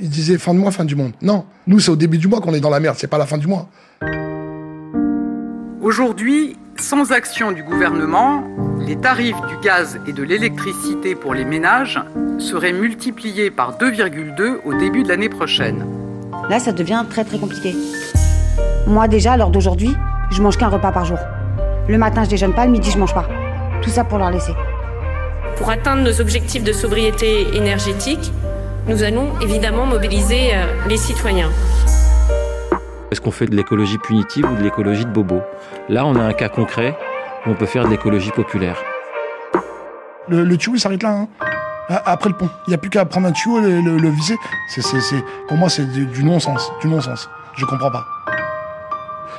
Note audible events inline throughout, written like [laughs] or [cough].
Ils disaient fin de mois, fin du monde. Non, nous c'est au début du mois qu'on est dans la merde, c'est pas la fin du mois. Aujourd'hui, sans action du gouvernement, les tarifs du gaz et de l'électricité pour les ménages seraient multipliés par 2,2 au début de l'année prochaine. Là, ça devient très très compliqué. Moi déjà, à l'heure d'aujourd'hui, je mange qu'un repas par jour. Le matin, je déjeune pas, le midi, je mange pas. Tout ça pour leur laisser. Pour atteindre nos objectifs de sobriété énergétique, nous allons évidemment mobiliser euh, les citoyens. Est-ce qu'on fait de l'écologie punitive ou de l'écologie de bobo? Là, on a un cas concret où on peut faire de l'écologie populaire. Le, le tuyau, il s'arrête là. hein. A- Après le pont. Il n'y a plus qu'à prendre un tuyau et le, le viser. C'est, c'est, c'est- pour moi, c'est du, du non-sens. Du non-sens. Je comprends pas.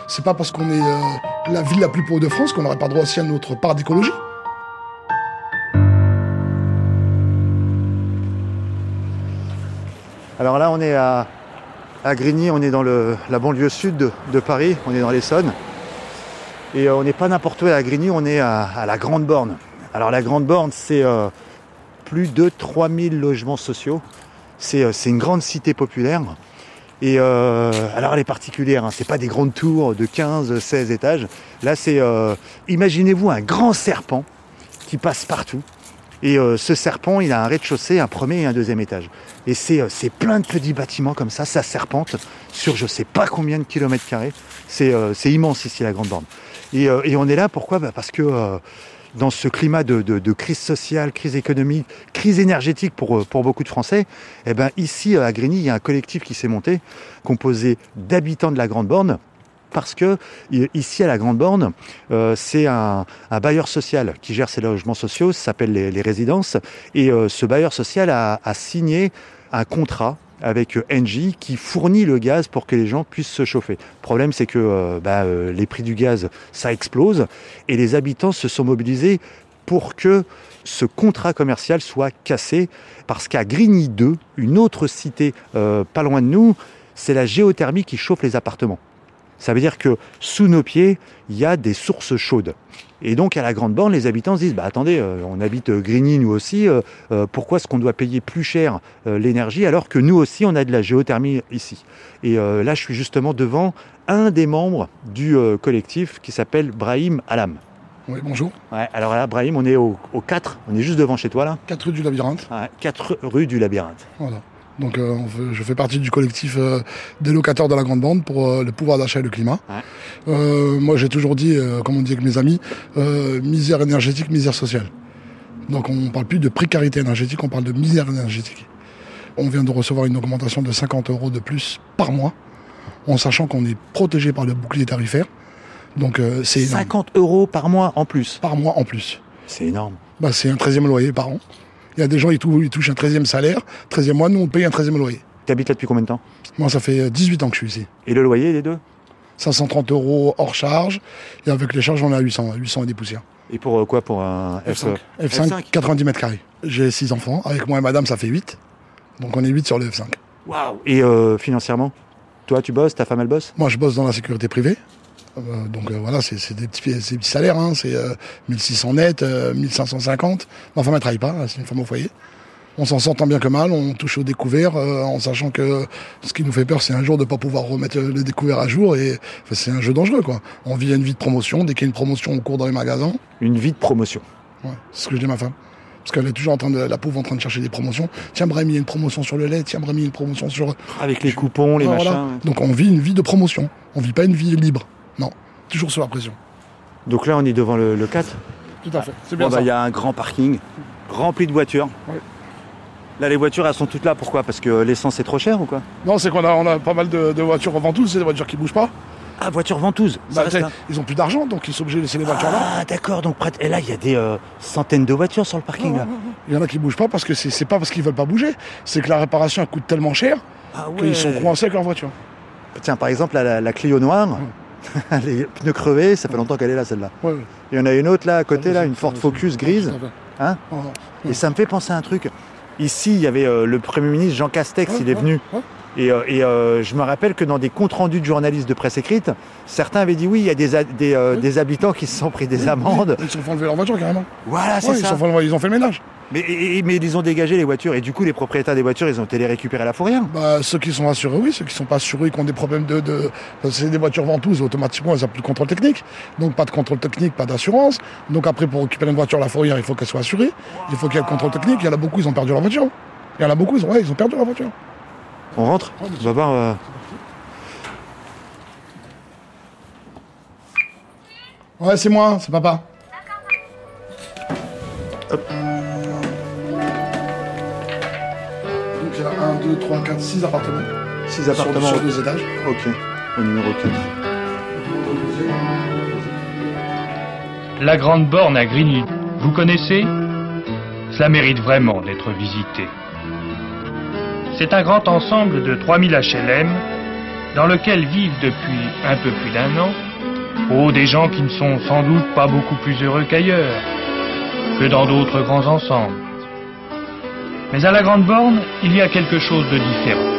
C'est pas parce qu'on est euh, la ville la plus pauvre de France qu'on n'aurait pas droit aussi à notre part d'écologie. Alors là, on est à, Grigny, on est dans la banlieue sud de, Paris, on est dans l'Essonne. Et euh, on n'est pas n'importe où à Grigny, on est à, la Grande Borne. Alors la Grande Borne, c'est euh, plus de 3000 logements sociaux. C'est euh, c'est une grande cité populaire. Et alors elle est particulière, hein, c'est pas des grandes tours de 15, 16 étages. Là, c'est, imaginez-vous un grand serpent qui passe partout. Et euh, ce serpent, il a un rez-de-chaussée, un premier et un deuxième étage. Et c'est, euh, plein de petits bâtiments comme ça, ça serpente sur je sais pas combien de kilomètres carrés. C'est, euh, immense ici, la Grande Borne. Et, euh, et on est là, pourquoi? Bah, Parce que euh, dans ce climat de, de- crise sociale, crise économique, crise énergétique pour, pour beaucoup de Français, eh ben, ici à Grigny, il y a un collectif qui s'est monté, composé d'habitants de la Grande Borne, parce que ici à la Grande Borne, euh, c'est un, bailleur social qui gère ces logements sociaux, ça s'appelle les, résidences, et euh, ce bailleur social a, signé un contrat avec euh, Engie qui fournit le gaz pour que les gens puissent se chauffer. Le problème, c'est que bah, les prix du gaz, ça explose, et les habitants se sont mobilisés pour que ce contrat commercial soit cassé, parce qu'à Grigny 2, une autre cité pas loin de nous, c'est la géothermie qui chauffe les appartements. Ça veut dire que sous nos pieds, il y a des sources chaudes. Et donc à la Grande Borne, les habitants se disent bah attendez, euh, on habite euh, Grigny nous aussi, euh, euh, pourquoi est-ce qu'on doit payer plus cher l'énergie alors que nous aussi on a de la géothermie ici? Et là je suis justement devant un des membres du collectif qui s'appelle Brahim Alam. Oui, bonjour. Ouais, alors là Brahim, on est au, au 4, on est juste devant chez toi là. 4 rue du Labyrinthe. Ouais, 4 rue du Labyrinthe. Voilà. Donc euh, je fais partie du collectif euh, des locataires de la Grande Bande pour euh, le pouvoir d'achat et le climat. Ouais. Moi j'ai toujours dit, comme on dit avec mes amis, misère énergétique, misère sociale. Donc on parle plus de précarité énergétique, on parle de misère énergétique. On vient de recevoir une augmentation de 50 euros de plus par mois, en sachant qu'on est protégé par le bouclier tarifaire. Donc c'est énorme. 50 euros par mois en plus. Par mois en plus. C'est énorme. Bah, c'est un 13e loyer par an. Il y a des gens, ils tou- ils touchent un 13e salaire, 13e mois, nous on paye un 13e loyer. Tu habites là depuis combien de temps? Moi, ça fait 18 ans que je suis ici. Et le loyer des deux? 530 euros hors charge. Et avec les charges, on est à 800, 800 et des poussières. Et pour euh, quoi Pour un F5 F5, F5. 90 mètres carrés. J'ai 6 enfants. Avec moi et madame, ça fait 8. Donc on est 8 sur le F5. Waouh Et euh, financièrement? Toi, tu bosses, ta femme, elle bosse? Moi, je bosse dans la sécurité privée. Euh, donc euh, voilà, c'est des petits, salaires. Hein. C'est euh, 1600 net, euh, 1550. Ma femme, elle travaille pas. C'est une femme au foyer. On s'en sort tant bien que mal. On touche au découvert en sachant que ce qui nous fait peur, c'est un jour de pas pouvoir remettre le découvert à jour. Et enfin, c'est un jeu dangereux, quoi. On vit une vie de promotion. Dès qu'il y a une promotion, on court dans les magasins. Une vie de promotion. Ouais, c'est ce que je dis à ma femme. Parce qu'elle est toujours en train de, la pauvre en train de chercher des promotions. Tiens, Brahim, il y a une promotion sur le lait. Tiens, Brahim, il y a une promotion sur. Avec les coupons, les Ouais, machins. voilà. Donc on vit une vie de promotion. On vit pas une vie libre. Non. Toujours sous la pression. Donc là, on est devant le, le 4. Tout à fait. C'est bien bah, ça. il y a un grand parking rempli de voitures. Là, les voitures, elles sont toutes là. Pourquoi? Parce que l'essence est trop chère ou quoi? Non, c'est qu'on a, on a pas mal de, de voitures en ventouse, c'est des voitures qui bougent pas. Ah, voiture ventouse. ça Bah, ils ont plus d'argent, donc ils sont obligés de laisser les voitures là. Ah, d'accord. Donc, près de- Et là, il y a des euh, centaines de voitures sur le parking. Là. Il y en a qui bougent pas parce que c'est c'est pas parce qu'ils veulent pas bouger, c'est que la réparation elle coûte tellement cher Ah qu'ils sont coincés avec leur voiture. Tiens, par exemple, la Clio noire, [laughs] les pneus crevés, ça fait longtemps qu'elle est là, celle-là. Ouais. Il y en a une autre là à côté, Ouais, là, une Ford Focus grise. Hein Ouais, ouais. Et ça me fait penser à un truc. Ici, il y avait euh, le Premier ministre Jean Castex, il est venu. Et, euh, et, euh, je me rappelle que dans des comptes rendus de journalistes de presse écrite, certains avaient dit oui, il y a des, habitants qui se sont pris des amendes. Ils se sont fait enlever leur voiture carrément. Voilà, c'est ils, ça. sont fait ils ont fait le ménage. Mais, et- mais ils ont dégagé les voitures et du coup les propriétaires des voitures ils ont été les récupérer à la fourrière. Bah, ceux qui sont assurés, oui. Ceux qui sont pas assurés, qui ont des problèmes de... c'est des voitures ventouses, automatiquement, elles n'ont plus de contrôle technique. Donc pas de contrôle technique, pas d'assurance. Donc après, pour récupérer une voiture à la fourrière, il faut qu'elle soit assurée. Il faut qu'il y ait le contrôle technique. Il y en a beaucoup, ils ont perdu leur voiture. Il y en a beaucoup, ils ont, ouais, ils ont perdu leur voiture. On rentre? On va voir. euh, Ouais, c'est moi, c'est papa. Donc 2, 3, 4, 6 appartements. six Sur- appartements. Sur, deux étages. Ok. Au numéro 4. La Grande Borne à Grigny, vous connaissez? Cela mérite vraiment d'être visité. C'est un grand ensemble de 3000 HLM dans lequel vivent depuis un peu plus d'un an oh, des gens qui ne sont sans doute pas beaucoup plus heureux qu'ailleurs, que dans d'autres grands ensembles. Mais à la Grande Borne, il y a quelque chose de différent.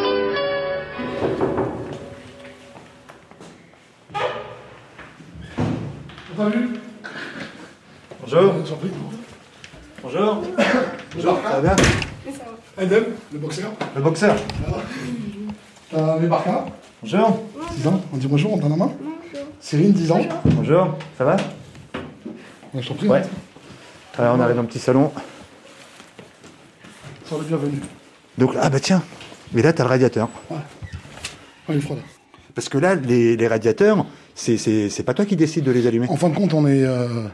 Bonjour. Bonjour. Bonjour. Ça va bien Edem, le boxeur. Le boxeur. T'as mes Barca, Bonjour. 6 ans. On dit bonjour, on donne la main. Cyrine, 10 ans. Bonjour. Ça va je t'en prie. Ouais. Alors on arrive dans le petit salon. Sois le bienvenu. Donc ah bah tiens. Mais là t'as le radiateur. Ouais, il. Parce que là les, les radiateurs, c'est pas toi qui décides de les allumer. En fin de compte, on est. euh,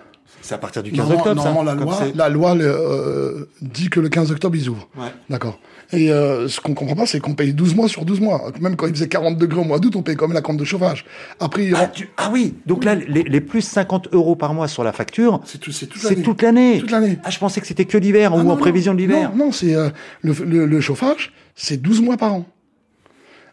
C'est à partir du 15 normalement, octobre normalement, la loi, la loi le, euh, dit que le 15 octobre, ils ouvrent. Ouais. D'accord. Et euh, ce qu'on comprend pas, c'est qu'on paye 12 mois sur 12 mois. Même quand il faisait 40 degrés au mois d'août, on paye quand même la compte de chauffage. Après, Ah, tu- ah oui, donc là, les, les plus 50 euros par mois sur la facture, c'est tout- toute l'année. toute l'année. Toute l'année. Ah, je pensais que c'était que l'hiver Ah ou non, en non. prévision de l'hiver. Non, non, c'est euh, le, le- le chauffage, c'est 12 mois par an.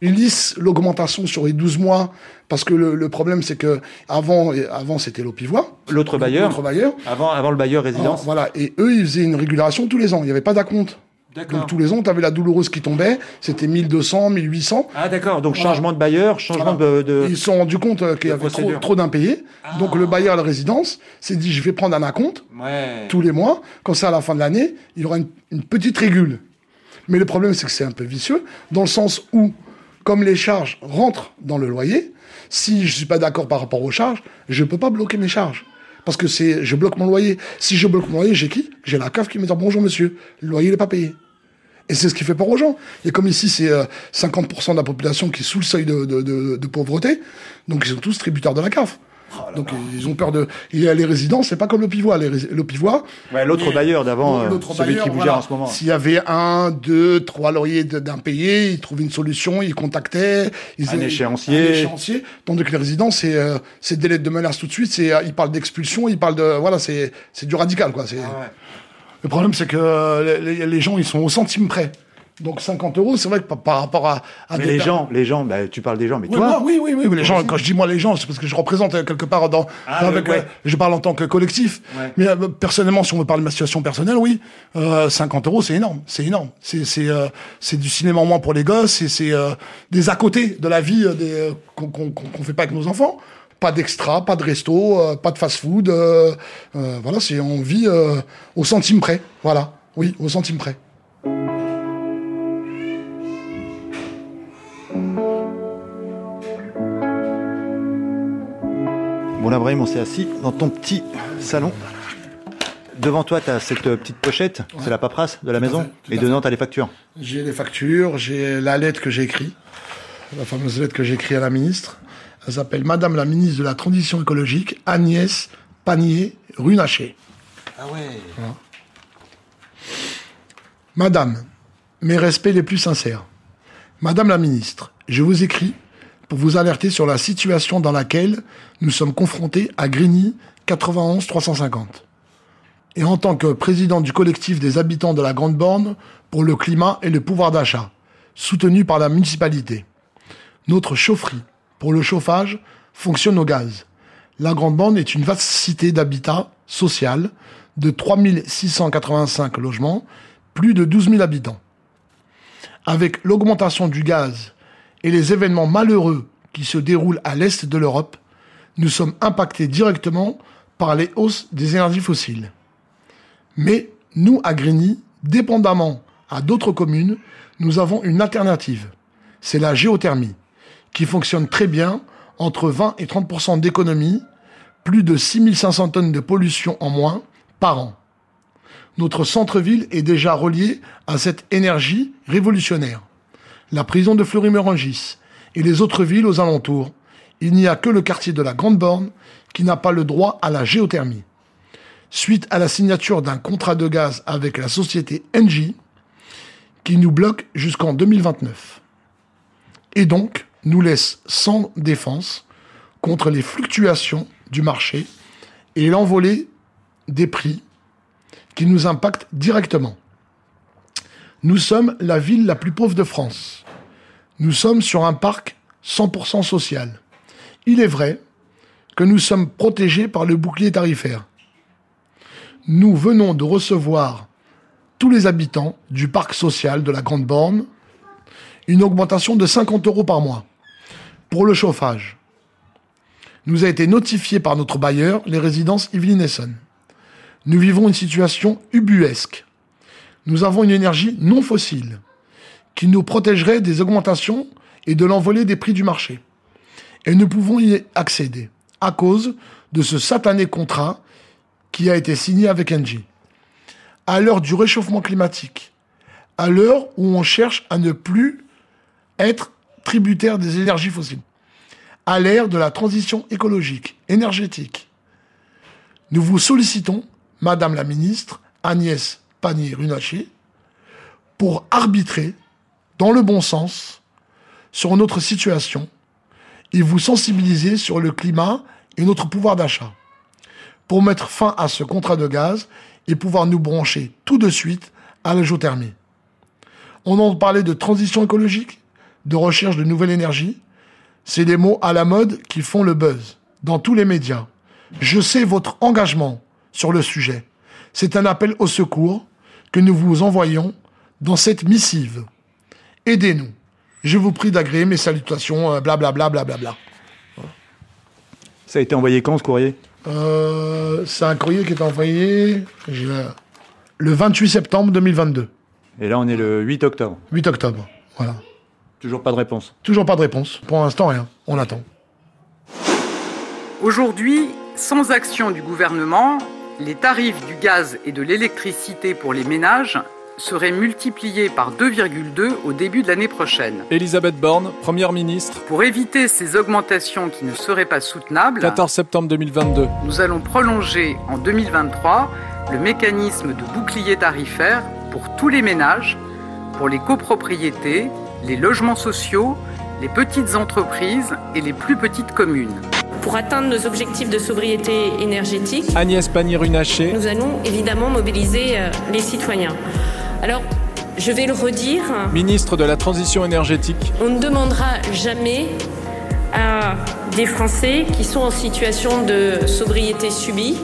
Ils lissent l'augmentation sur les 12 mois parce que le, le problème c'est que avant, avant c'était l'Opivois, L'autre bailleur, l'autre bailleur. avant, avant le bailleur résidence. voilà, et eux ils faisaient une régulation tous les ans. Il n'y avait pas d'acompte. Donc tous les ans, tu avais la douloureuse qui tombait, c'était 1200, 1800. Ah d'accord, donc Voilà. changement de bailleur, changement Voilà. de... de- Ils se sont rendus compte euh, qu'il y avait trop, d'impayés. Donc le bailleur de la résidence s'est dit, je vais prendre un acompte Ouais. tous les mois. Comme ça, à la fin de l'année, il y aura une, une petite régule. Mais le problème, c'est que c'est un peu vicieux, dans le sens où, comme les charges rentrent dans le loyer, si je suis pas d'accord par rapport aux charges, je peux pas bloquer mes charges. Parce que c'est, je bloque mon loyer. Si je bloque mon loyer, j'ai qui? J'ai la CAF qui me dit bonjour monsieur, le loyer n'est pas payé. Et c'est ce qui fait peur aux gens. Et comme ici, c'est euh, 50% de la population qui est sous le seuil de pauvreté, donc ils sont tous tributaires de la CAF. Donc ils ont peur de. Et les résidents, c'est pas comme le pivois. Les rés- le pivois, Ouais, l'autre bailleur d'avant, euh, L'autre celui bailleur, qui voilà. gère en ce moment. S'il y avait un, deux, trois loyers de- d'impayés, ils trouvaient une solution, ils contactaient. Ils Un échéancier. Un échéancier. Tandis que les résidents, c'est euh, c'est délai de menace tout de suite. C'est euh, ils parlent d'expulsion, ils parlent de voilà, c'est c'est du radical quoi. C'est Ah le problème, c'est que euh, les, les gens ils sont au centime près. Donc 50 euros, c'est vrai que par, par rapport à, à Mais les gens, les gens, bah, tu parles des gens, mais oui, toi, moi, oui, oui, oui, mais les gens, quand je dis moi les gens, c'est parce que je représente euh, quelque part dans, Ah, dans- le- avec, ouais. euh, je parle en tant que collectif. Ouais. Mais euh, personnellement, si on me parle de ma situation personnelle, oui, euh, 50 euros, c'est énorme, c'est énorme. C'est c'est euh, c'est du cinéma en moins pour les gosses, et c'est euh, des à côté de la vie euh, des, euh, qu'on qu'on qu'on fait pas avec nos enfants. Pas d'extra, pas de resto, euh, pas de fast-food. euh, euh, voilà, c'est on vit euh, au centime près. Voilà, oui, au centime près. Là, Brahim, on s'est assis dans ton petit salon. Devant toi, tu as cette euh, petite pochette, c'est la paperasse de la maison, fait, et à dedans, tu as les factures. J'ai les factures, j'ai la lettre que j'ai écrite, la fameuse lettre que j'ai écrite à la ministre. Elle s'appelle Madame la ministre de la Transition écologique, Agnès Pannier-Runacher. Ah ouais Madame, mes respects les plus sincères. Madame la ministre, je vous écris pour vous alerter sur la situation dans laquelle nous sommes confrontés à Grigny 91 350. Et en tant que président du collectif des habitants de la Grande Borne pour le climat et le pouvoir d'achat, soutenu par la municipalité. Notre chaufferie pour le chauffage fonctionne au gaz. La Grande Borne est une vaste cité d'habitat social de 3685 logements, plus de 12 000 habitants. Avec l'augmentation du gaz et les événements malheureux qui se déroulent à l'est de l'Europe, nous sommes impactés directement par les hausses des énergies fossiles. Mais nous, à Grigny, dépendamment à d'autres communes, nous avons une alternative. C'est la géothermie, qui fonctionne très bien, entre 20 et 30% d'économie, plus de 6500 tonnes de pollution en moins par an. Notre centre-ville est déjà relié à cette énergie révolutionnaire. La prison de Fleury-Mérangis et les autres villes aux alentours, il n'y a que le quartier de la Grande Borne qui n'a pas le droit à la géothermie. Suite à la signature d'un contrat de gaz avec la société Engie, qui nous bloque jusqu'en 2029. Et donc, nous laisse sans défense contre les fluctuations du marché et l'envolée des prix qui nous impactent directement. Nous sommes la ville la plus pauvre de France. Nous sommes sur un parc 100% social. Il est vrai que nous sommes protégés par le bouclier tarifaire. Nous venons de recevoir tous les habitants du parc social de la Grande Borne une augmentation de 50 euros par mois pour le chauffage. Nous a été notifié par notre bailleur, les résidences Yveline. Nous vivons une situation ubuesque. Nous avons une énergie non fossile qui nous protégerait des augmentations et de l'envolée des prix du marché. Et nous pouvons y accéder à cause de ce satané contrat qui a été signé avec Engie. À l'heure du réchauffement climatique, à l'heure où on cherche à ne plus être tributaire des énergies fossiles, à l'ère de la transition écologique, énergétique, nous vous sollicitons, Madame la Ministre Agnès Pannier-Runacher, pour arbitrer dans le bon sens sur notre situation et vous sensibiliser sur le climat et notre pouvoir d'achat pour mettre fin à ce contrat de gaz et pouvoir nous brancher tout de suite à la géothermie. On en parlait de transition écologique, de recherche de nouvelles énergies. C'est des mots à la mode qui font le buzz dans tous les médias. Je sais votre engagement sur le sujet. C'est un appel au secours que nous vous envoyons dans cette missive. Aidez-nous. Je vous prie d'agréer mes salutations, blablabla. Bla, bla, bla, Ça a été envoyé quand ce courrier euh, C'est un courrier qui est envoyé le 28 septembre 2022. Et là, on est le 8 octobre. 8 octobre, voilà. Toujours pas de réponse Toujours pas de réponse. Pour l'instant, rien. On attend. Aujourd'hui, sans action du gouvernement, les tarifs du gaz et de l'électricité pour les ménages seraient multipliés par 2,2 au début de l'année prochaine. Elisabeth Borne, Première ministre. Pour éviter ces augmentations qui ne seraient pas soutenables, 14 septembre 2022. Nous allons prolonger en 2023 le mécanisme de bouclier tarifaire pour tous les ménages, pour les copropriétés, les logements sociaux, les petites entreprises et les plus petites communes. Pour atteindre nos objectifs de sobriété énergétique, Agnès Pannier-Runacher, nous allons évidemment mobiliser les citoyens. Alors, je vais le redire. Ministre de la Transition énergétique. On ne demandera jamais à des Français qui sont en situation de sobriété subie,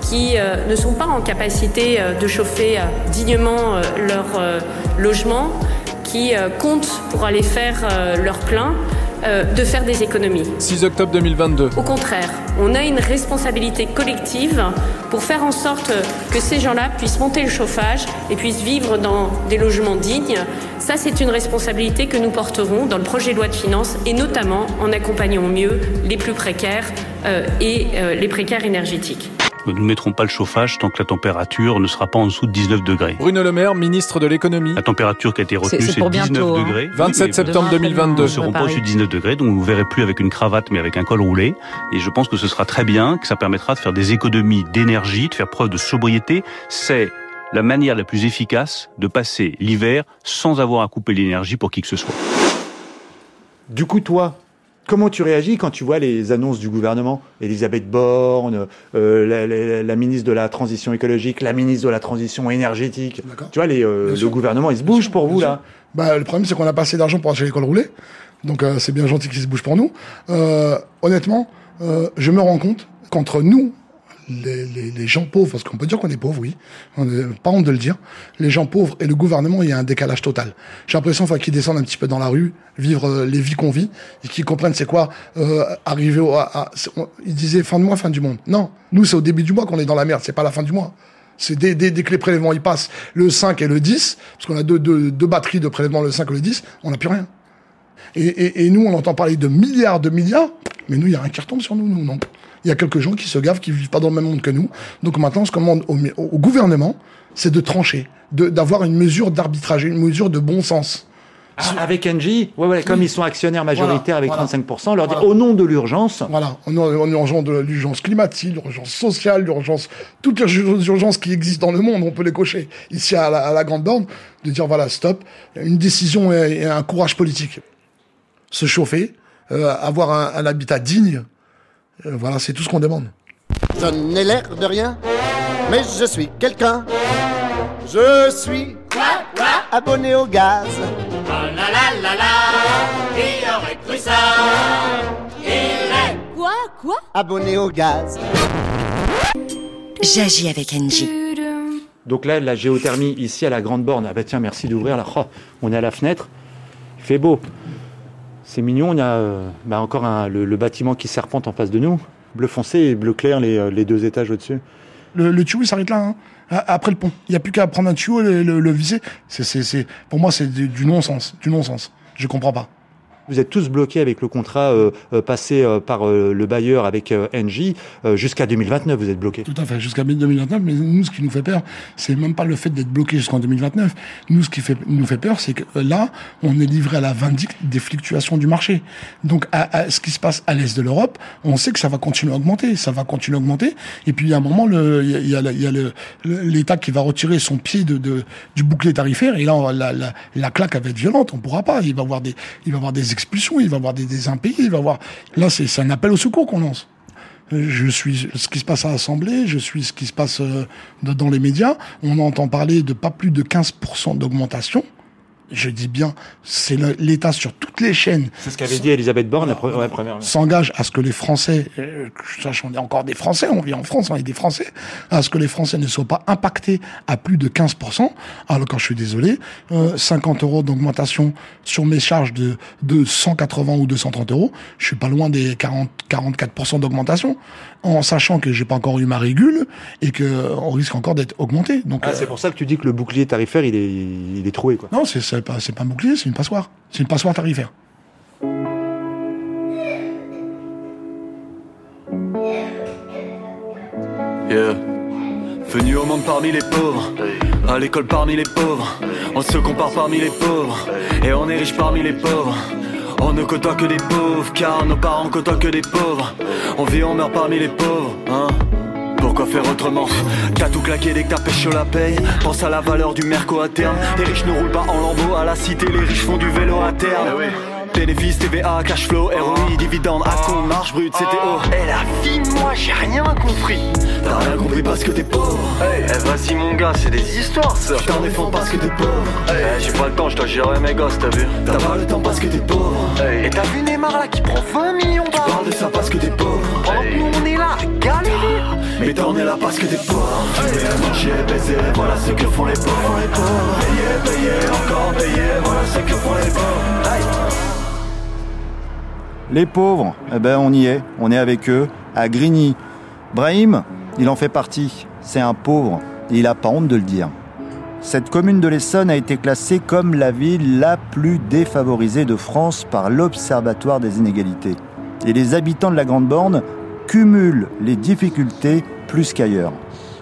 qui ne sont pas en capacité de chauffer dignement leur logement, qui comptent pour aller faire leur plein, de faire des économies. 6 octobre 2022. Au contraire, on a une responsabilité collective pour faire en sorte que ces gens-là puissent monter le chauffage et puissent vivre dans des logements dignes. Ça, c'est une responsabilité que nous porterons dans le projet de loi de finances et notamment en accompagnant mieux les plus précaires euh, et euh, les précaires énergétiques. Nous ne mettrons pas le chauffage tant que la température ne sera pas en dessous de 19 degrés. Bruno Le Maire, ministre de l'économie. La température qui a été retenue, c'est 19 bientôt, degrés. 27 Oui, septembre 2022. Nous ne serons pas au-dessus de 19 degrés, donc vous ne verrez plus avec une cravate, mais avec un col roulé. Et je pense que ce sera très bien, que ça permettra de faire des économies d'énergie, de faire preuve de sobriété. C'est la manière la plus efficace de passer l'hiver sans avoir à couper l'énergie pour qui que ce soit. Du coup, toi, comment tu réagis quand tu vois les annonces du gouvernement? Elisabeth Borne, euh, la, la- la ministre de la Transition écologique, la ministre de la Transition énergétique. Tu vois, les, euh, le sûr. gouvernement, il se bouge pour bien vous, sûr. là. Bah, le problème, c'est qu'on n'a pas assez d'argent pour acheter l'école roulée. Donc, euh, c'est bien gentil qu'ils se bougent pour nous. Euh, honnêtement, euh, je me rends compte qu'entre nous, les, gens pauvres, parce qu'on peut dire qu'on est pauvre, oui, on n'est pas honte de le dire, les gens pauvres et le gouvernement, il y a un décalage total. J'ai l'impression enfin, qu'ils descendent un petit peu dans la rue, vivre euh, les vies qu'on vit, et qu'ils comprennent c'est quoi euh, arriver au... À, ils disaient fin de mois, fin du monde. Non, nous, c'est au début du mois qu'on est dans la merde, c'est pas la fin du mois. C'est dès, dès, que les prélèvements y passent, le 5 et le 10, parce qu'on a deux, deux, batteries de prélèvements, le 5 et le 10, on n'a plus rien. Et, nous, on entend parler de milliards de milliards, mais nous, il y a un qui retombe sur nous, nous, non. Il y a quelques gens qui se gavent, qui vivent pas dans le même monde que nous. Donc maintenant, ce qu'on demande au, au gouvernement, c'est de trancher, d'avoir une mesure d'arbitrage, une mesure de bon sens. Ah, avec Engie, ouais, ouais, comme ils sont actionnaires majoritaires voilà, avec voilà. 35%, leur dire au nom de l'urgence. Voilà, au nom de l'urgence climatique, l'urgence sociale, l'urgence, toutes les urgences qui existent dans le monde, on peut les cocher. Ici, à la, à la grande borne, de dire voilà, stop, une décision et, et un courage politique. Se chauffer, euh, avoir un, un, habitat digne, euh, voilà, c'est tout ce qu'on demande. Je n'ai l'air de rien, mais je suis quelqu'un. Je suis abonné au gaz. Oh la la la la, qui aurait cru ça? Il est Quoi Quoi? abonné au gaz. J'agis avec Engie. Donc là, la géothermie ici à la grande borne. Ah bah tiens, merci d'ouvrir. Là, oh, on est à la fenêtre. Il fait beau. C'est mignon. On a euh, bah, encore un, le, bâtiment qui serpente en face de nous. Bleu foncé et bleu clair, les, les deux étages au-dessus. Le, le tuyau, il s'arrête là. Hein après le pont. Il n'y a plus qu'à prendre un tuyau et le, le, viser. C'est, pour moi, c'est du, du non-sens. Du non-sens. Je comprends pas. Vous êtes tous bloqués avec le contrat euh, passé euh, par euh, le bailleur avec Engie jusqu'à 2029. Vous êtes bloqués. Tout à fait, jusqu'à 2029. Mais nous, ce qui nous fait peur, c'est même pas le fait d'être bloqué jusqu'en 2029. Nous, ce qui fait, nous fait peur, c'est que là, on est livré à la vindicte des fluctuations du marché. Donc, à, à ce qui se passe à l'est de l'Europe, on sait que ça va continuer à augmenter. Ça va continuer à augmenter. Et puis, il y a un moment, il y a, y a, l'État qui va retirer son pied de, de du bouclier tarifaire. Et là, la claque va être violente. On pourra pas. Il va avoir des, il va avoir des il va y avoir des, des impayés, il va avoir. Là, c'est un appel au secours qu'on lance. Je suis ce qui se passe à l'Assemblée, je suis ce qui se passe dans les médias. On entend parler de pas plus de 15% d'augmentation je dis bien, c'est l'État sur toutes les chaînes. C'est ce qu'avait dit Elisabeth Borne la première. S'engage à ce que les Français, sache on est encore des Français, on vit en France, on est des Français, à ce que les Français ne soient pas impactés à plus de 15%. Alors quand je suis désolé, euh, 50 euros d'augmentation sur mes charges de, de 180 ou 230 euros, je suis pas loin des 40, 44% d'augmentation, en sachant que j'ai pas encore eu ma régule et que on risque encore d'être augmenté. Donc ah, c'est pour ça que tu dis que le bouclier tarifaire il est, il est troué quoi. Non, c'est c'est pas, pas un bouclier, c'est une passoire. C'est une passoire tarifaire. Yeah. Venu au monde parmi les pauvres, à l'école parmi les pauvres, on se compare parmi les pauvres, et on est riche parmi les pauvres. On ne côtoie que des pauvres, car nos parents côtoient que des pauvres. On vit, on meurt parmi les pauvres, hein. Pourquoi faire autrement. T'as tout claqué dès que t'as pêché la paye. Pense à la valeur du merco à terme. Les riches ne roulent pas en lambeau à la cité Les riches font du vélo à terme Bénéfice, TVA, cash flow, ROI, dividende, à con, marge brute, CTO Eh la vie, moi j'ai rien compris. T'as rien compris parce que t'es pauvre. Hey, eh, Vas-y mon gars, c'est des histoires ça. Je t'en défends parce que t'es pauvre. Hey, hey, J'ai pas le temps, je dois gérer mes gosses, t'as vu. T'as pas le temps parce que t'es pauvre. Et t'as vu Neymar là qui prend 20 millions Tu parles de ça parce que t'es pauvre. Pendant que nous on est là, galérer Mais t'en es là parce que t'es pauvre. Fumer, manger, baiser, voilà ce que font les pauvres. Les pauvres. Payer, payer, encore payer, voilà ce que font les pauvres les pauvres, eh ben on y est, on est avec eux, à Grigny. Brahim, il en fait partie, c'est un pauvre, et il a pas honte de le dire. Cette commune de l'Essonne a été classée comme la ville la plus défavorisée de France par l'Observatoire des inégalités. Et les habitants de la Grande Borne cumulent les difficultés plus qu'ailleurs.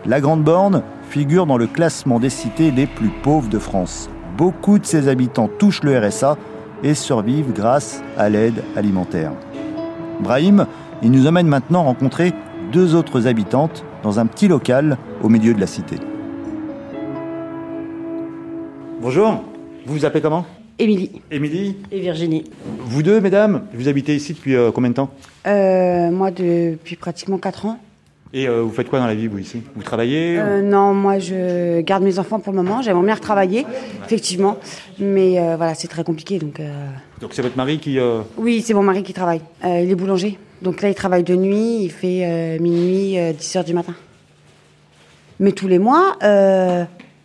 La Grande Borne figure dans le classement des cités les plus pauvres de France. Beaucoup de ses habitants touchent le RSA, et survivent grâce à l'aide alimentaire. Brahim, il nous emmène maintenant rencontrer deux autres habitantes dans un petit local au milieu de la cité. Bonjour, vous vous appelez comment? Émilie. Émilie? Et Virginie. Vous deux, mesdames, vous habitez ici depuis euh, combien de temps? Euh, Moi, depuis pratiquement 4 ans. Et euh, vous faites quoi dans la vie, vous, ici? Vous travaillez euh, Non, moi, je garde mes enfants pour le moment. J'aimerais bien retravailler, effectivement. Mais euh, voilà, c'est très compliqué. Donc, donc c'est votre mari qui... Oui, c'est mon mari qui travaille. il est boulanger. Donc là, il travaille de nuit. Il fait minuit, 10 heures du matin. Mais tous les mois,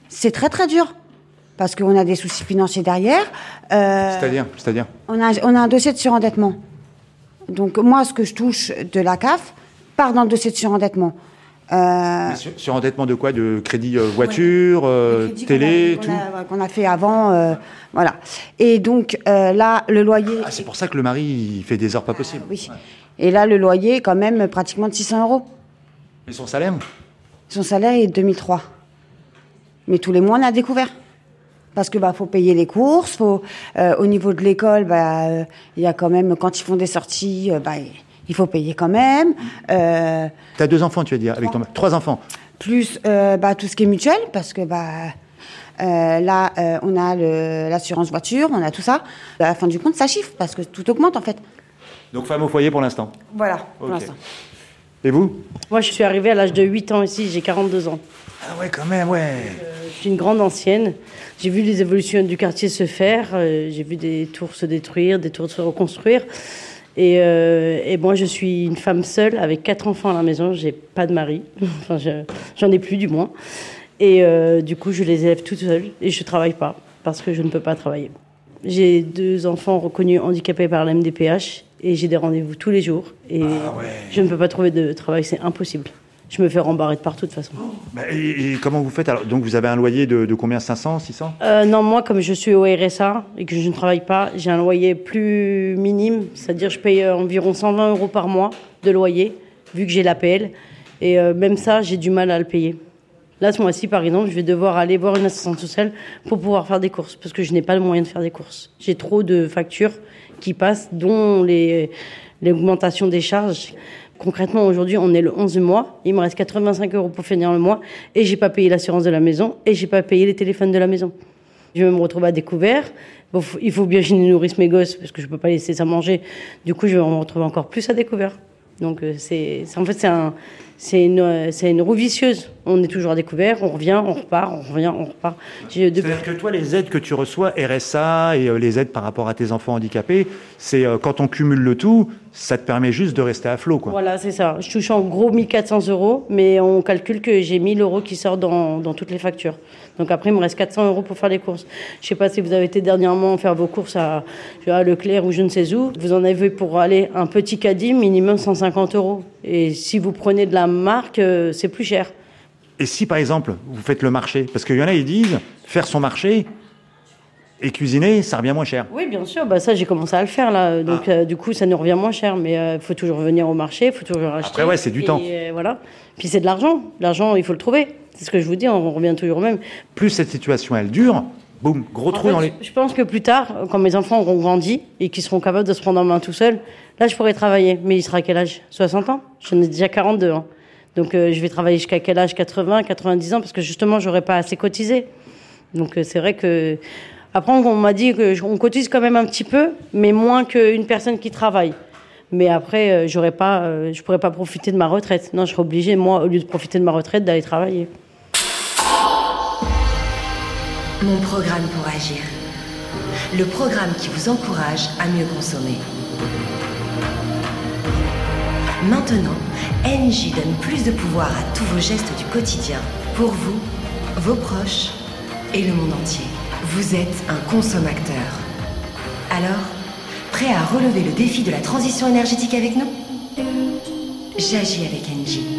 c'est très, très dur. Parce qu'on a des soucis financiers derrière. C'est-à-dire C'est-à-dire? On a, on a un dossier de surendettement. Donc moi, ce que je touche de la CAF, part dans le dossier de surendettement. Euh, Mais Sur, sur endettement de quoi? De crédit euh, voiture, euh, télé, qu'on tout a, ouais, qu'on a fait avant, voilà. Et donc là, le loyer. Ah, c'est pour ça que le mari il fait des heures pas possibles. oui. Et là, le loyer est quand même pratiquement de 600 euros. Mais son salaire? Son salaire est de 2003. Mais tous les mois, on a découvert. Parce que bah faut payer les courses, faut au niveau de l'école, bah il y a quand même quand ils font des sorties, bah il faut payer quand même. Euh, T'as deux enfants, tu as dit, avec ton Trois enfants. plus euh, bah, tout ce qui est mutuel, parce que bah, euh, là, euh, on a l'assurance voiture, on a tout ça. À la fin du compte, ça chiffre, parce que tout augmente en fait. Donc femme au foyer pour l'instant. Voilà, pour Ok. l'instant. Et vous? Moi, je suis arrivée à l'âge de 8 ans ici, j'ai 42 ans. Ah ouais, quand même, ouais. Je suis une grande ancienne. J'ai vu les évolutions du quartier se faire. euh, j'ai vu des tours se détruire, des tours se reconstruire. Et, euh, et moi, je suis une femme seule avec quatre enfants à la maison. J'ai pas de mari. [laughs] Enfin, je- j'en ai plus, du moins. Et euh, du coup, je les élève toute seule et je travaille pas parce que je ne peux pas travailler. J'ai deux enfants reconnus handicapés par la MDPH et j'ai des rendez-vous tous les jours. Et je ne peux pas trouver de travail, c'est impossible. Je me fais rembarrer de partout de toute façon. Bah, et, et comment vous faites alors? Donc vous avez un loyer de, de combien? 500, 600 Euh, non, moi, comme je suis au RSA et que je ne travaille pas, j'ai un loyer plus minime, c'est-à-dire je paye euh, environ 120 euros par mois de loyer, vu que j'ai l'APL. Et euh, même ça, j'ai du mal à le payer. Là, ce mois-ci, par exemple, je vais devoir aller voir une assistante sociale pour pouvoir faire des courses, parce que je n'ai pas le moyen de faire des courses. J'ai trop de factures qui passent, dont les- l'augmentation des charges. Concrètement, aujourd'hui, on est le 11 du mois. Il me reste 85 euros pour finir le mois. Et j'ai pas payé l'assurance de la maison. Et j'ai pas payé les téléphones de la maison. Je vais me retrouver à découvert. Il faut bien que je nourrisse mes gosses parce que je peux pas laisser ça manger. Du coup, je vais me retrouver encore plus à découvert. Donc, euh, c'est, en fait, c'est un, c'est une, euh, c'est une roue vicieuse. On est toujours à découvert, on revient, on repart, on revient, on repart. Depuis- C'est-à-dire que toi, les aides que tu reçois, RSA et euh, les aides par rapport à tes enfants handicapés, c'est euh, quand on cumule le tout, ça te permet juste de rester à flot, quoi. Voilà, c'est ça. Je touche en gros 1400 euros, mais on calcule que j'ai 1000 euros qui sortent dans, dans toutes les factures. Donc après, il me reste 400 euros pour faire les courses. Je sais pas si vous avez été dernièrement faire vos courses à, à Leclerc ou je ne sais où. Vous en avez pour aller un petit caddie, minimum 150 euros. Et si vous prenez de la marque, euh, c'est plus cher. Et si, par exemple, vous faites le marché, parce qu'il y en a, ils disent, faire son marché et cuisiner, ça revient moins cher. Oui, bien sûr. Bah, ça, j'ai commencé à le faire là. Donc, euh, du coup, ça nous revient moins cher. Mais il faut toujours venir au marché, il faut toujours acheter. Après, ouais, c'est du Et, temps. euh, voilà. Puis c'est de l'argent. L'argent, il faut le trouver. C'est ce que je vous dis. On revient toujours au même. Plus cette situation, elle dure, boum, gros En trou fait, dans les... Je pense que plus tard, quand mes enfants auront grandi et qu'ils seront capables de se prendre en main tout seuls, là, je pourrai travailler. Mais il sera à quel âge? 60 ans? J'en ai déjà 42 ans. Donc, euh, je vais travailler jusqu'à quel âge? 80, 90 ans Parce que justement, j'aurai pas assez cotisé. Donc, euh, c'est vrai que. Après, on m'a dit qu'on cotise quand même un petit peu, mais moins qu'une personne qui travaille. Mais après, euh, j'aurais pas, euh, je pourrais pas profiter de ma retraite. Non, je serais obligée, moi, au lieu de profiter de ma retraite, d'aller travailler. Mon programme pour agir. Le programme qui vous encourage à mieux consommer. Maintenant, NJ donne plus de pouvoir à tous vos gestes du quotidien, pour vous, vos proches et le monde entier. Vous êtes un consommateur. Alors, prêt à relever le défi de la transition énergétique avec nous? J'agis avec NJ.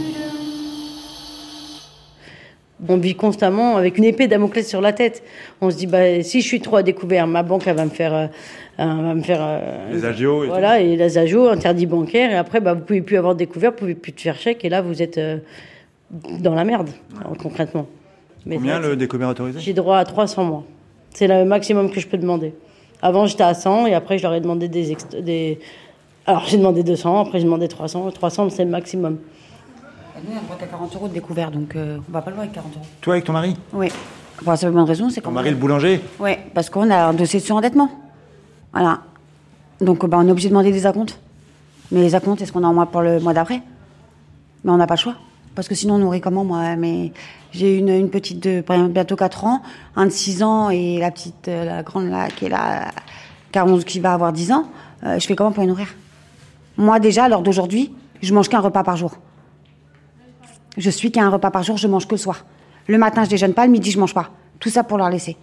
On vit constamment avec une épée Damoclès sur la tête. On se dit, bah, si je suis trop à découvert, ma banque elle va me faire, euh, va me faire euh, Les agios et voilà, et les agios, interdit bancaire, et après, bah, vous pouvez plus avoir de découvert, vous pouvez plus te faire chèque, et là, vous êtes euh, dans la merde, alors, concrètement. Mais Combien le découvert autorisé? J'ai droit à 300 mois. C'est le maximum que je peux demander. Avant, j'étais à 100, et après, je leur ai demandé des... alors j'ai demandé 200, après j'ai demandé 300, 300 c'est le maximum. Nous, on a droit qu'à 40 euros de découvert, donc euh, on va pas le voir avec 40 euros. Toi avec ton mari? Oui. Pour la seule bonne raison, c'est Ton qu'on mari le boulanger? Oui, parce qu'on a un dossier de surendettement. Voilà. Donc, bah, on est obligé de demander des acomptes. Mais les acomptes, est-ce qu'on a en moins pour le mois d'après? Mais on n'a pas le choix. Parce que sinon, on nourrit comment, moi? Mais j'ai une, une petite de par exemple, bientôt 4 ans, un de 6 ans et la petite, euh, la grande là, qui est là, qui a 11, qui va avoir 10 ans. Euh, je fais comment pour les nourrir? Moi, déjà, à l'heure d'aujourd'hui, je mange qu'un repas par jour. Je suis qu'à un repas par jour, je mange que le soir. Le matin, je déjeune pas, le midi, je mange pas. Tout ça pour leur laisser.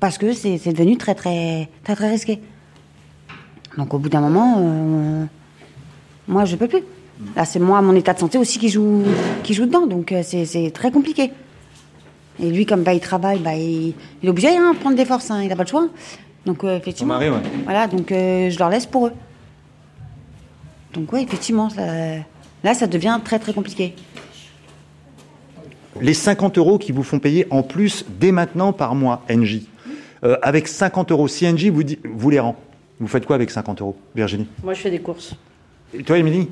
Parce que c'est devenu très, très, très, très risqué. Donc, au bout d'un moment, euh, moi, je peux plus. Là, c'est moi, mon état de santé aussi qui joue, qui joue dedans. Donc, euh, c'est très compliqué. Et lui, comme bah, il travaille, bah, il, il est obligé hein, de prendre des forces. hein, il n'a pas le choix. Donc, euh, effectivement. mari, ouais. Voilà, donc euh, je leur laisse pour eux. Donc, oui, effectivement, ça- là, ça devient très, très compliqué. Les 50 euros qui vous font payer en plus dès maintenant par mois, NJ. Euh, avec 50 euros, si NJ vous, dit, vous les rend, vous faites quoi avec 50 euros, Virginie? Moi, je fais des courses. Et toi, Émilie?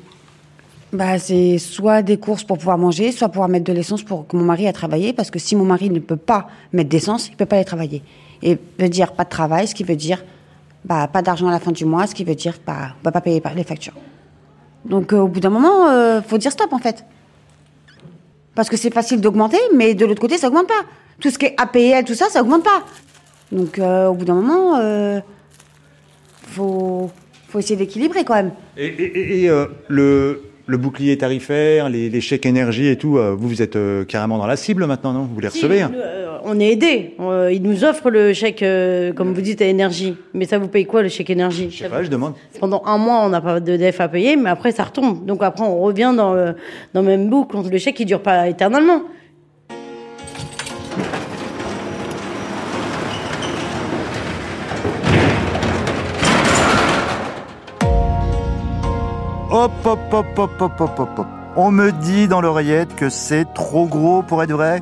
Bah, c'est soit des courses pour pouvoir manger, soit pouvoir mettre de l'essence pour que mon mari a travaillé. Parce que si mon mari ne peut pas mettre d'essence, il peut pas aller travailler. Et veut dire pas de travail, ce qui veut dire bah, pas d'argent à la fin du mois, ce qui veut dire bah, on va pas payer par- les factures. Donc, euh, au bout d'un moment, euh, faut dire stop en fait. Parce que c'est facile d'augmenter, mais de l'autre côté, ça augmente pas. Tout ce qui est APL, tout ça, ça augmente pas. Donc, euh, au bout d'un moment, euh, faut, faut essayer d'équilibrer quand même. Et, et- et- et, euh, le, le bouclier tarifaire, les, les chèques énergie et tout, euh, vous, vous êtes euh, carrément dans la cible maintenant, non? Vous les recevez Si, hein? nous, euh, on est aidé. ils nous offrent le chèque, euh, comme vous dites, à énergie. Mais ça vous paye quoi le chèque énergie? Je sais pas, je demande. Pendant un mois, on n'a pas de DF à payer, mais après, ça retombe. Donc après, on revient dans le, dans le même boucle. Le chèque, il dure pas éternellement. Hop, hop, hop, hop, hop, hop, hop, hop. On me dit dans l'oreillette que c'est trop gros pour être vrai,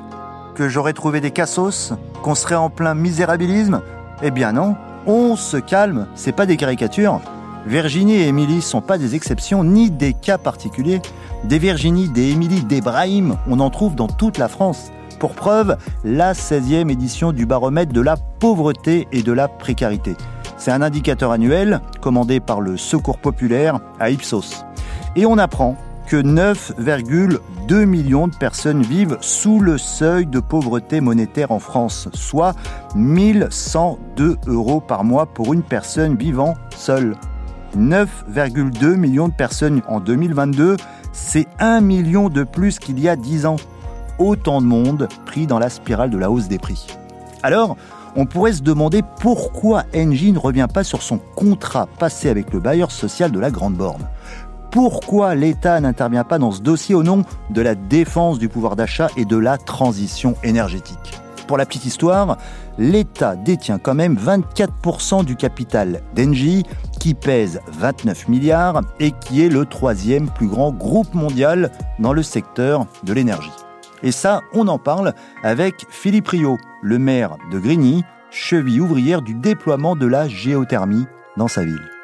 j'aurais trouvé des cassos, qu'on serait en plein misérabilisme. Eh bien non, on se calme, c'est pas des caricatures. Virginie et Émilie sont pas des exceptions ni des cas particuliers. Des Virginie, des Émilie, des Brahim, on en trouve dans toute la France. Pour preuve, la 16e édition du baromètre de la pauvreté et de la précarité. C'est un indicateur annuel commandé par le Secours populaire à Ipsos. Et on apprend que 9,2 millions de personnes vivent sous le seuil de pauvreté monétaire en France, soit 1102 euros par mois pour une personne vivant seule. 9,2 millions de personnes en 2022, c'est 1 million de plus qu'il y a 10 ans. Autant de monde pris dans la spirale de la hausse des prix. Alors, on pourrait se demander pourquoi Engie ne revient pas sur son contrat passé avec le bailleur social de la Grande Borne. Pourquoi l'État n'intervient pas dans ce dossier au nom de la défense du pouvoir d'achat et de la transition énergétique Pour la petite histoire, l'État détient quand même 24% du capital d'Engie, qui pèse 29 milliards et qui est le troisième plus grand groupe mondial dans le secteur de l'énergie. Et ça, on en parle avec Philippe Rio, le maire de Grigny, cheville ouvrière du déploiement de la géothermie dans sa ville.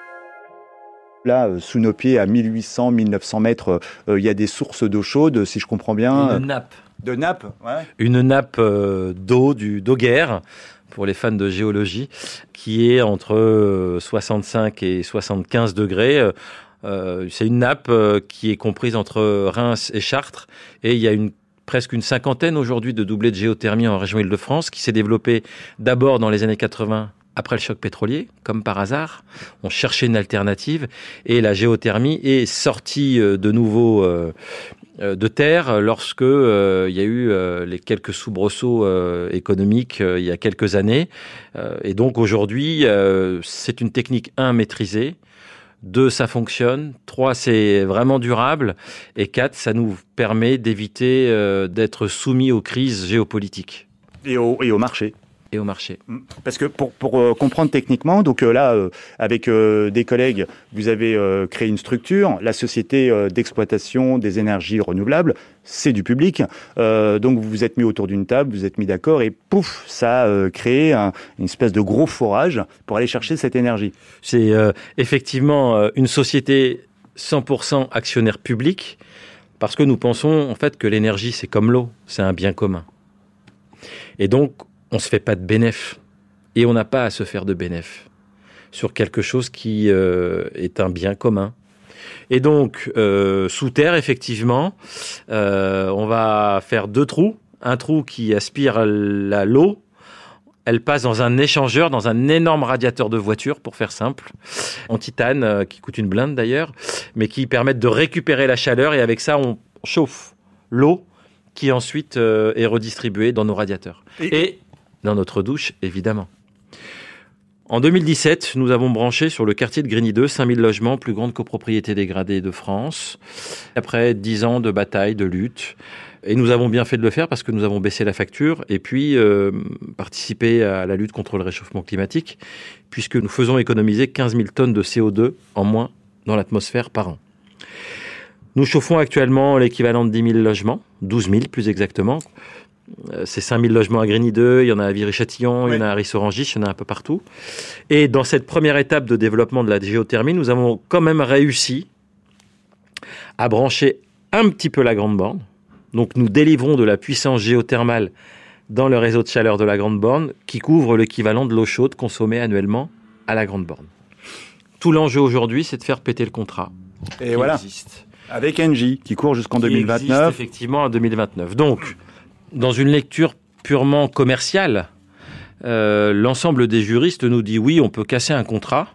Là, euh, sous nos pieds, à 1800, 1900 mètres, euh, il y a des sources d'eau chaude, si je comprends bien. Une nappe. De nappe, ouais. Une nappe euh, d'eau, du d'Auguerre, pour les fans de géologie, qui est entre euh, 65 et 75 degrés. Euh, euh, c'est une nappe euh, qui est comprise entre Reims et Chartres, et il y a une presque une cinquantaine aujourd'hui de doublés de géothermie en région Île-de-France, qui s'est développée d'abord dans les années 80 après le choc pétrolier, comme par hasard. On cherchait une alternative et la géothermie est sortie euh, de nouveau euh, euh, de terre lorsque il y a eu les quelques soubresauts économiques il y a quelques années. Et donc aujourd'hui, c'est une technique un maîtrisée. Deux, ça fonctionne. Trois, c'est vraiment durable. Et quatre, ça nous permet d'éviter d'être soumis aux crises géopolitiques. Et au marché. Et au marché. Parce que pour, pour euh, comprendre techniquement, donc euh, là, euh, avec euh, des collègues, vous avez euh, créé une structure, la société euh, d'exploitation des énergies renouvelables, c'est du public. Euh, donc vous vous êtes mis autour d'une table, vous vous êtes mis d'accord et pouf, ça a euh, créé un- une espèce de gros forage pour aller chercher cette énergie. C'est euh, effectivement euh, une société 100% actionnaire public parce que nous pensons en fait que l'énergie c'est comme l'eau, c'est un bien commun. Et donc on se fait pas de bénéf. Et on n'a pas à se faire de bénéf sur quelque chose qui euh, est un bien commun. Et donc euh, sous terre effectivement, euh, on va faire deux trous, un trou qui aspire l'eau. Elle passe dans un échangeur, dans un énorme radiateur de voiture, pour faire simple, en titane, qui coûte une blinde d'ailleurs, mais qui permettent de récupérer la chaleur. Et avec ça, on chauffe l'eau qui ensuite est redistribuée dans nos radiateurs. Et, dans notre douche, évidemment. En 2017, nous avons branché sur le quartier de Grigny 2 5000 logements, plus grande copropriété dégradée de France. Après 10 ans de bataille, de lutte, et nous avons bien fait de le faire parce que nous avons baissé la facture et puis euh, participé à la lutte contre le réchauffement climatique, puisque nous faisons économiser 15 000 tonnes de CO2 en moins dans l'atmosphère par an. Nous chauffons actuellement l'équivalent de 10 000 logements, 12 000 plus exactement. Euh, C'est 5 000 logements à Grigny 2, il y en a à Viry-Châtillon, il y en a à Rissorangis, il y en a un peu partout. Et dans cette première étape de développement de la géothermie, nous avons quand même réussi à brancher un petit peu la grande borne. Donc nous délivrons de la puissance géothermale dans le réseau de chaleur de la grande borne qui couvre l'équivalent de l'eau chaude consommée annuellement à la grande borne. Tout l'enjeu aujourd'hui, c'est de faire péter le contrat. Et qui voilà. existe. Avec Engie, qui court jusqu'en Qui existe 2029. effectivement en 2029. Donc, dans une lecture purement commerciale, euh, l'ensemble des juristes nous dit oui, on peut casser un contrat,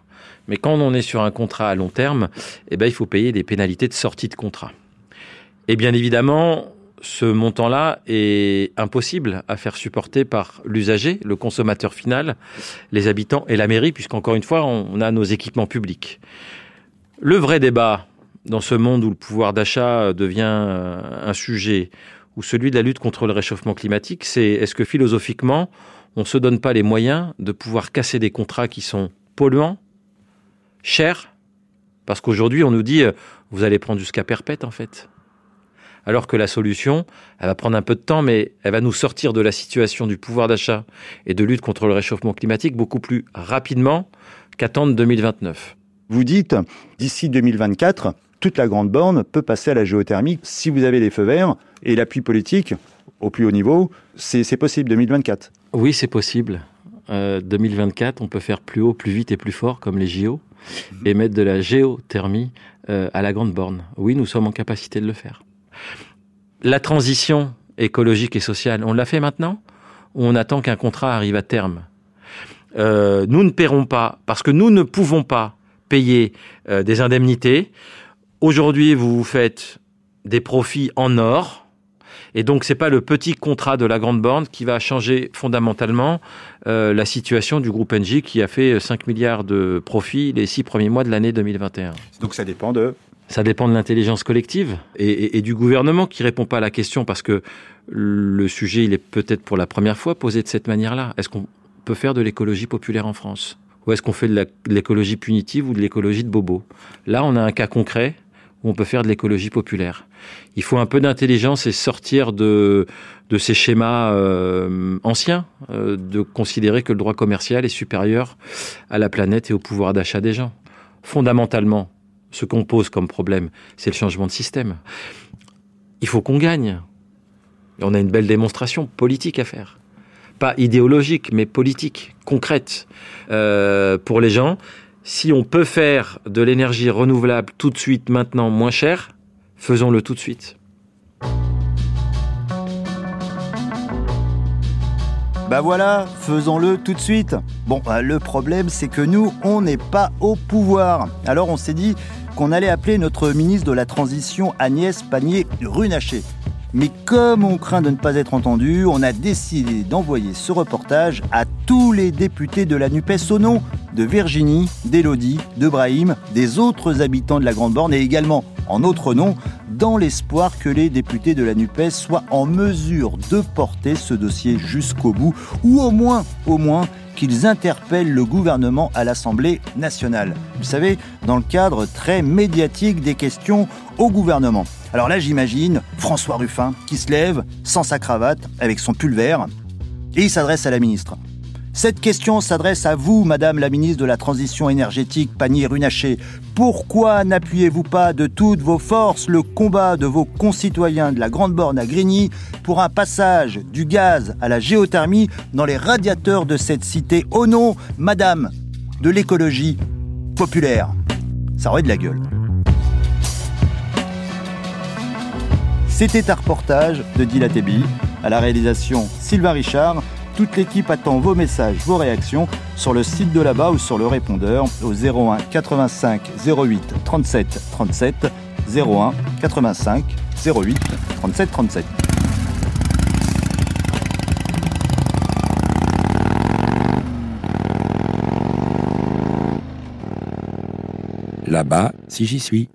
mais quand on est sur un contrat à long terme, eh ben, il faut payer des pénalités de sortie de contrat. Et bien évidemment, ce montant-là est impossible à faire supporter par l'usager, le consommateur final, les habitants et la mairie, puisqu'encore une fois, on a nos équipements publics. Le vrai débat dans ce monde où le pouvoir d'achat devient euh, un sujet, ou celui de la lutte contre le réchauffement climatique, c'est est-ce que philosophiquement, on ne se donne pas les moyens de pouvoir casser des contrats qui sont polluants, chers, parce qu'aujourd'hui on nous dit euh, vous allez prendre jusqu'à perpète en fait. Alors que la solution, elle va prendre un peu de temps, mais elle va nous sortir de la situation du pouvoir d'achat et de lutte contre le réchauffement climatique beaucoup plus rapidement qu'attendre 2029. Vous dites, d'ici 2024, toute la grande borne peut passer à la géothermie si vous avez les feux verts et l'appui politique au plus haut niveau. C'est possible 2024. Oui, c'est possible. Euh, 2024, on peut faire plus haut, plus vite et plus fort, comme les JO, et mettre de la géothermie euh, à la grande borne. Oui, nous sommes en capacité de le faire. La transition écologique et sociale, on l'a fait maintenant ou on attend qu'un contrat arrive à terme? Euh, Nous ne paierons pas, parce que nous ne pouvons pas payer euh, des indemnités. Aujourd'hui, vous vous faites des profits en or, et donc, c'est pas le petit contrat de la grande borne qui va changer fondamentalement euh, la situation du groupe Engie qui a fait 5 milliards de profits les six premiers mois de l'année 2021. Donc ça dépend de... Ça dépend de l'intelligence collective et, et- et du gouvernement qui répond pas à la question parce que le sujet, il est peut-être pour la première fois posé de cette manière-là. Est-ce qu'on peut faire de l'écologie populaire en France? Ou est-ce qu'on fait de l'écologie punitive ou de l'écologie de bobo? Là, on a un cas concret où on peut faire de l'écologie populaire. Il faut un peu d'intelligence et sortir de, de ces schémas euh, anciens, euh, de considérer que le droit commercial est supérieur à la planète et au pouvoir d'achat des gens. Fondamentalement, ce qu'on pose comme problème, c'est le changement de système. Il faut qu'on gagne. On a une belle démonstration politique à faire. Pas idéologique, mais politique, concrète. Euh, pour les gens, si on peut faire de l'énergie renouvelable tout de suite, maintenant, moins cher, faisons-le tout de suite. Bah voilà, faisons-le tout de suite. Bon, bah, le problème, c'est que nous, on n'est pas au pouvoir. Alors on s'est dit qu'on allait appeler notre ministre de la Transition Agnès Pannier-Runacher. Mais comme on craint de ne pas être entendu, on a décidé d'envoyer ce reportage à tous les députés de la NUPES au nom de Virginie, d'Élodie, de Brahim, des autres habitants de la Grande Borne et également en notre nom, dans l'espoir que les députés de la NUPES soient en mesure de porter ce dossier jusqu'au bout, ou au moins, au moins, qu'ils interpellent le gouvernement à l'Assemblée nationale. Vous savez, dans le cadre très médiatique des questions au gouvernement. Alors là, j'imagine François Ruffin qui se lève sans sa cravate, avec son pull et il s'adresse à la ministre. Cette question s'adresse à vous, Madame la ministre de la Transition énergétique, Panier Runacher. Pourquoi n'appuyez-vous pas de toutes vos forces le combat de vos concitoyens de la Grande Borne à Grigny pour un passage du gaz à la géothermie dans les radiateurs de cette cité au nom, Madame, de l'écologie populaire? Ça aurait de la gueule. C'était un reportage de Dilatébi. À la réalisation, Sylvain Richard. Toute l'équipe attend vos messages, vos réactions sur le site de là-bas ou sur le répondeur au 01 85 08 37 37 01 85 08 37 37. Là-bas, si j'y suis.